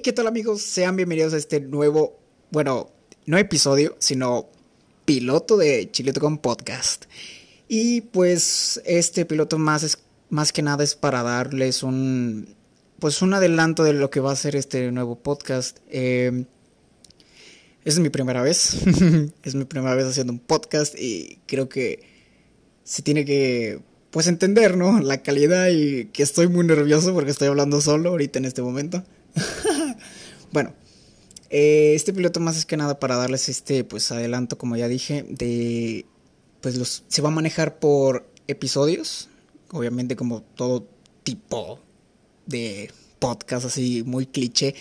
Hey, ¿qué tal amigos? Sean bienvenidos a este nuevo, bueno, no episodio, sino piloto de Chilito con Podcast. Y pues este piloto más, es, más que nada es para darles un, pues un adelanto de lo que va a ser este nuevo podcast. Eh, es mi primera vez, es mi primera vez haciendo un podcast y creo que se tiene que pues entender, ¿no? La calidad y que estoy muy nervioso porque estoy hablando solo ahorita en este momento. bueno, eh, este piloto más es que nada para darles este pues adelanto, como ya dije, de pues los se va a manejar por episodios, obviamente como todo tipo de podcast así muy cliché.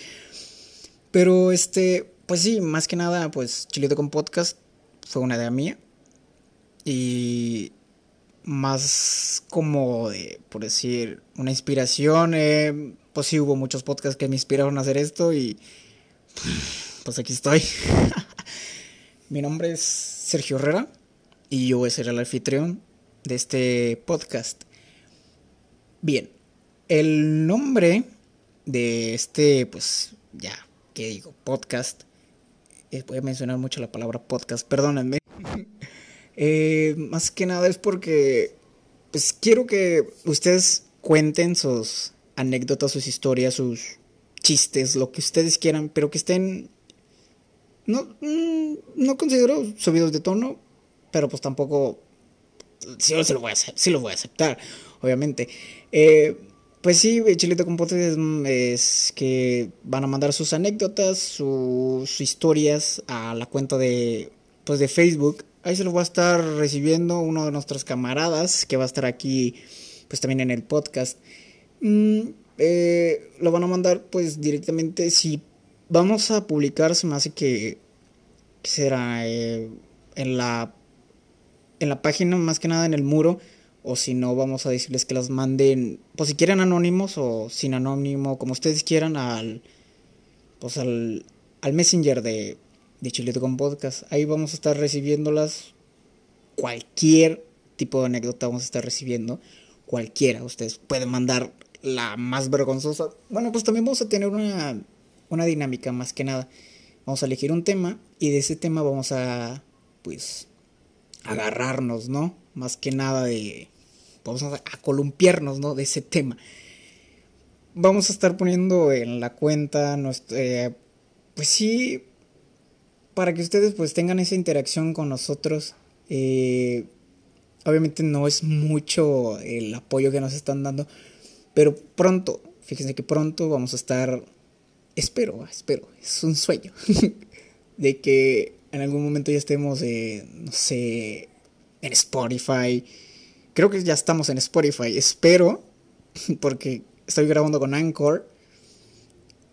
Pero este, pues sí, más que nada, pues Chilito con Podcast fue una idea mía. Y más como de, por decir, una inspiración. Eh, pues sí, hubo muchos podcasts que me inspiraron a hacer esto y pues aquí estoy. Mi nombre es Sergio Herrera y yo voy a ser el anfitrión de este podcast. Bien, el nombre de este, pues ya, ¿qué digo? Podcast. Eh, voy a mencionar mucho la palabra podcast, perdónenme. Eh, más que nada es porque pues quiero que ustedes cuenten sus anécdotas, sus historias, sus chistes, lo que ustedes quieran, pero que estén no mm, no considero subidos de tono, pero pues tampoco sí, se lo voy a sí lo voy a aceptar, obviamente. Eh, pues sí, Chilito con es, es, que van a mandar sus anécdotas, sus historias a la cuenta de pues de Facebook Ahí se lo va a estar recibiendo uno de nuestros camaradas que va a estar aquí, pues también en el podcast. Mm, eh, lo van a mandar, pues directamente. Si vamos a publicar, se me hace que será eh, en la en la página, más que nada en el muro. O si no, vamos a decirles que las manden, pues si quieren anónimos o sin anónimo, como ustedes quieran, al, pues al, al messenger de, de Chilito con Podcast. Ahí vamos a estar recibiéndolas. Cualquier tipo de anécdota vamos a estar recibiendo. Cualquiera. Ustedes pueden mandar la más vergonzosa. Bueno, pues también vamos a tener una, una dinámica más que nada. Vamos a elegir un tema y de ese tema vamos a, pues, agarrarnos, ¿no? Más que nada de... Vamos a, columpiarnos, ¿no? De ese tema. Vamos a estar poniendo en la cuenta, nuestro, eh, pues sí, para que ustedes pues tengan esa interacción con nosotros. Eh, obviamente no es mucho el apoyo que nos están dando, pero pronto, fíjense que pronto vamos a estar, espero, espero, es un sueño, de que en algún momento ya estemos, eh, no sé, en Spotify. Creo que ya estamos en Spotify, espero, porque estoy grabando con Anchor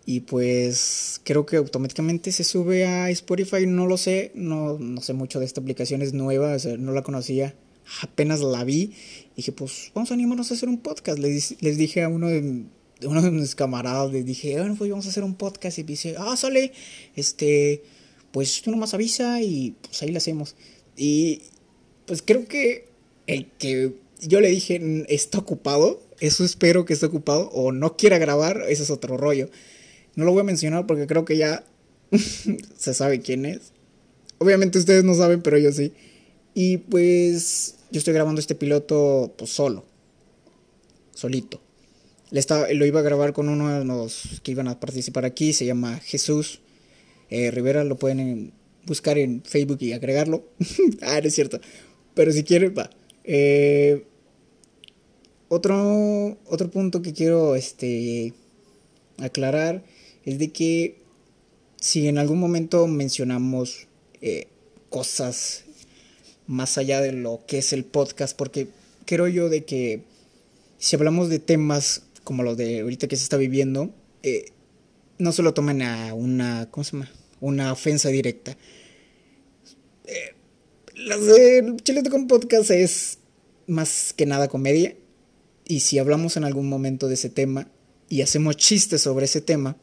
y pues creo que automáticamente se sube a Spotify, no lo sé, no, no sé mucho de esta aplicación, es nueva, no la conocía, apenas la vi. Y dije, pues vamos a animarnos a hacer un podcast. Les, dije a uno de, uno de mis camaradas, les dije, bueno, pues vamos a hacer un podcast. Y dice, ah, sale, este, pues tú nomás avisa y pues ahí lo hacemos. Y pues creo que el que yo le dije está ocupado, eso espero que esté ocupado, o no quiera grabar, ese es otro rollo. No lo voy a mencionar porque creo que ya se sabe quién es. Obviamente ustedes no saben, pero yo sí. Y pues yo estoy grabando este piloto pues solo. Solito. Le lo iba a grabar con uno de los que iban a participar aquí. Se llama Jesús eh, Rivera. Lo pueden buscar en Facebook y agregarlo. ah, no es cierto. Pero si quieren, va. Eh, otro, otro punto que quiero este, aclarar es de que si en algún momento mencionamos eh, cosas más allá de lo que es el podcast, porque creo yo de que si hablamos de temas como los de ahorita que se está viviendo, eh, no se lo tomen a una, ¿cómo se llama? Una ofensa directa. Eh, las de Chilete con Podcast es más que nada comedia. Y si hablamos en algún momento de ese tema y hacemos chistes sobre ese tema,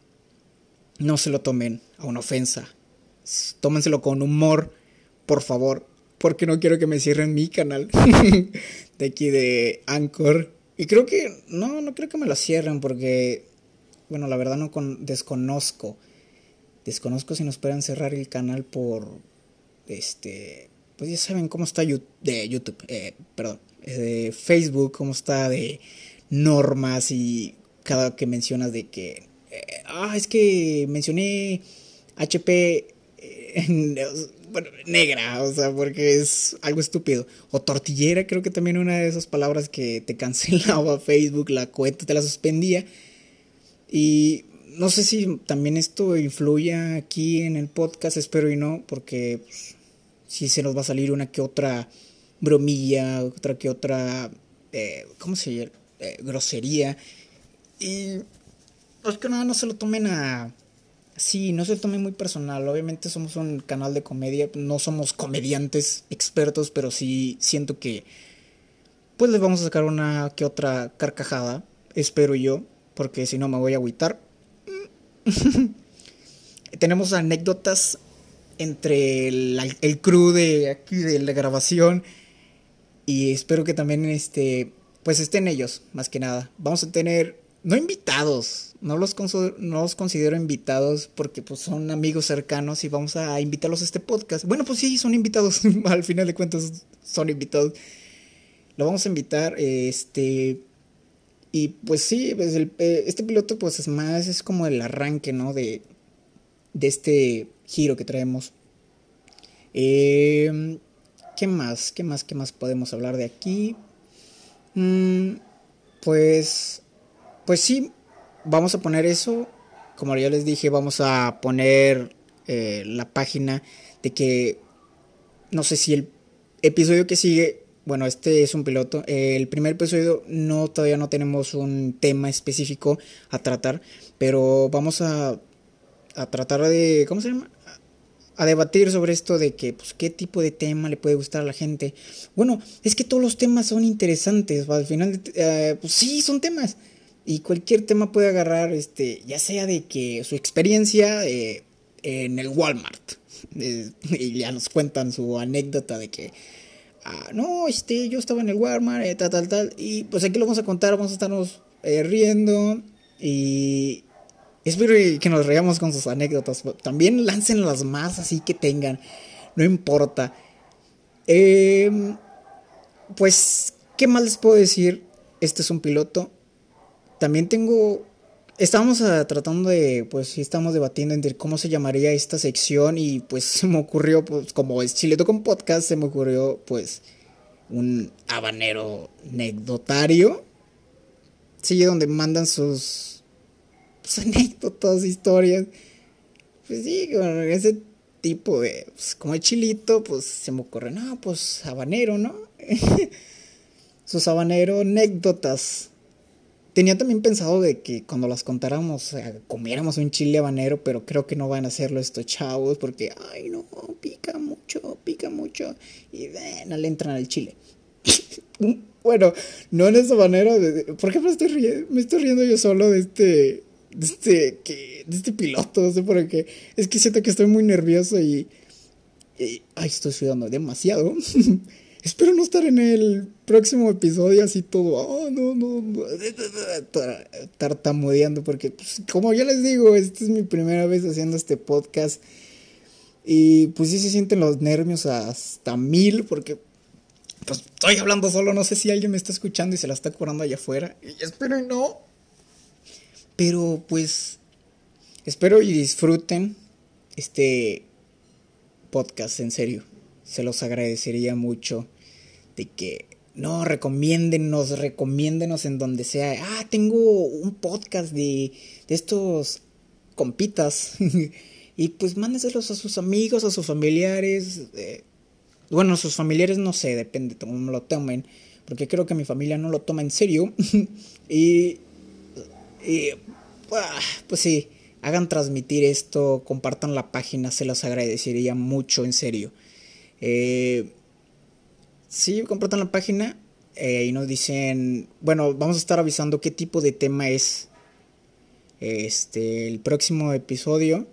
no se lo tomen a una ofensa. Tómenselo con humor, por favor, porque no quiero que me cierren mi canal de aquí de Anchor. Y creo que, no, no creo que me lo cierren porque bueno, la verdad no con, desconozco. Desconozco si nos pueden cerrar el canal por, este, pues ya saben cómo está de YouTube, eh, perdón, de Facebook, cómo está de normas y cada que mencionas de que, eh, ah, es que mencioné HP, eh, bueno, negra, o sea, porque es algo estúpido. O tortillera, creo que también una de esas palabras que te cancelaba Facebook, la cuenta te la suspendía. Y no sé si también esto influya aquí en el podcast, espero y no, porque pues, si se nos va a salir una que otra bromilla, otra que otra, eh, ¿cómo se llama? Eh, grosería. Y pues que nada, no se lo tomen a... Sí, no se lo tomen muy personal. Obviamente somos un canal de comedia, no somos comediantes expertos, pero sí siento que pues les vamos a sacar una que otra carcajada, espero yo, porque si no me voy a agüitar. Tenemos anécdotas entre el, el crew de aquí de la grabación y espero que también este pues estén ellos más que nada vamos a tener no invitados no los, no los considero invitados porque pues son amigos cercanos y vamos a invitarlos a este podcast bueno pues sí son invitados al final de cuentas son invitados lo vamos a invitar este y pues sí pues eh, este piloto pues es más es como el arranque no de de este giro que traemos. Em, ¿Qué más? ¿Qué más? ¿Qué más podemos hablar de aquí? Mm, pues, pues sí, vamos a poner eso. Como ya les dije, vamos a poner eh, la página de que, no sé si el episodio que sigue, bueno, este es un piloto. el primer episodio no todavía no tenemos un tema específico a tratar, pero vamos a a tratar de, ¿cómo se llama? A debatir sobre esto de que, pues, qué tipo de tema le puede gustar a la gente. Bueno, es que todos los temas son interesantes, al final, eh, pues sí, son temas. Y cualquier tema puede agarrar, este, ya sea de que su experiencia eh, en el Walmart. y ya nos cuentan su anécdota de que, ah, no, este, yo estaba en el Walmart, eh, tal, tal, tal. Y pues aquí lo vamos a contar, vamos a estarnos riendo. Y, Espero que nos reamos con sus anécdotas. También lancen las más así que tengan. No importa. Em, pues, ¿qué más les puedo decir? Este es un piloto. También tengo... Estábamos ah, tratando de, pues sí, estamos debatiendo entre cómo se llamaría esta sección y pues se me ocurrió, pues como es Chileto con podcast, se me ocurrió pues un habanero anecdotario. Sí, donde mandan sus pues, anécdotas, historias. Pues sí, con ese tipo de, pues, como el chilito, pues se me ocurre, no, pues habanero, ¿no? Sus habanero anécdotas. Tenía también pensado de que cuando las contáramos comiéramos un chile habanero, pero creo que no van a hacerlo estos chavos porque, ay no, pica mucho, pica mucho. Y ven, le entran al chile. bueno, no en esa manera. ¿Por qué me estoy, me estoy riendo yo solo de este de este, que, de este piloto, no sé por qué. Es que siento que estoy muy nervioso y, ay, estoy sudando demasiado. Espero no estar en el próximo episodio así todo, oh, no, no, no, tartamudeando, porque pues, como ya les digo, esta es mi primera vez haciendo este podcast. Y pues sí se sienten los nervios hasta mil, porque pues estoy hablando solo, no sé si alguien me está escuchando y se la está curando allá afuera. Y espero no. Pero pues espero y disfruten este podcast, en serio. Se los agradecería mucho de que no recomiéndenos, recomiéndenos en donde sea. Ah, tengo un podcast de, estos compitas. y pues mándeselos a sus amigos, a sus familiares. Eh, bueno, sus familiares no sé, depende de cómo lo tomen. Porque creo que mi familia no lo toma en serio. y y pues sí, hagan transmitir esto, compartan la página, se los agradecería mucho, en serio. Eh, sí, compartan la página eh, y nos dicen, bueno, vamos a estar avisando qué tipo de tema es este el próximo episodio.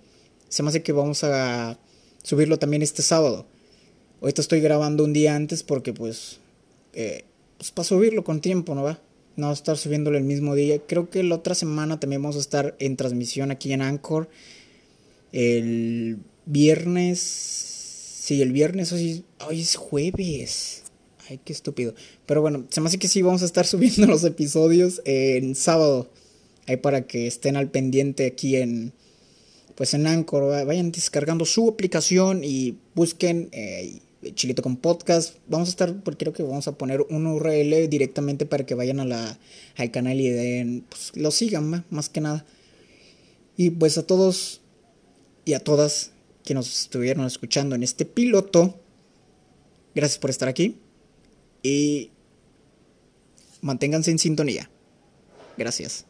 Se me hace que vamos a subirlo también este sábado. Ahorita estoy grabando un día antes porque pues, eh, pues para subirlo con tiempo, ¿no va? No vamos a estar subiéndolo el mismo día. Creo que la otra semana también vamos a estar en transmisión aquí en Anchor. El viernes. Sí, el viernes hoy, hoy es jueves. Ay, qué estúpido. Pero bueno, se me hace que sí vamos a estar subiendo los episodios en sábado. Ahí para que estén al pendiente aquí en. Pues en Anchor. Vayan descargando su aplicación y busquen. Eh, Chilito con podcast. Vamos a estar, porque creo que vamos a poner un URL directamente para que vayan a la, al canal y den, pues, lo sigan, más que nada. Y pues a todos y a todas que nos estuvieron escuchando en este piloto, gracias por estar aquí y manténganse en sintonía. Gracias.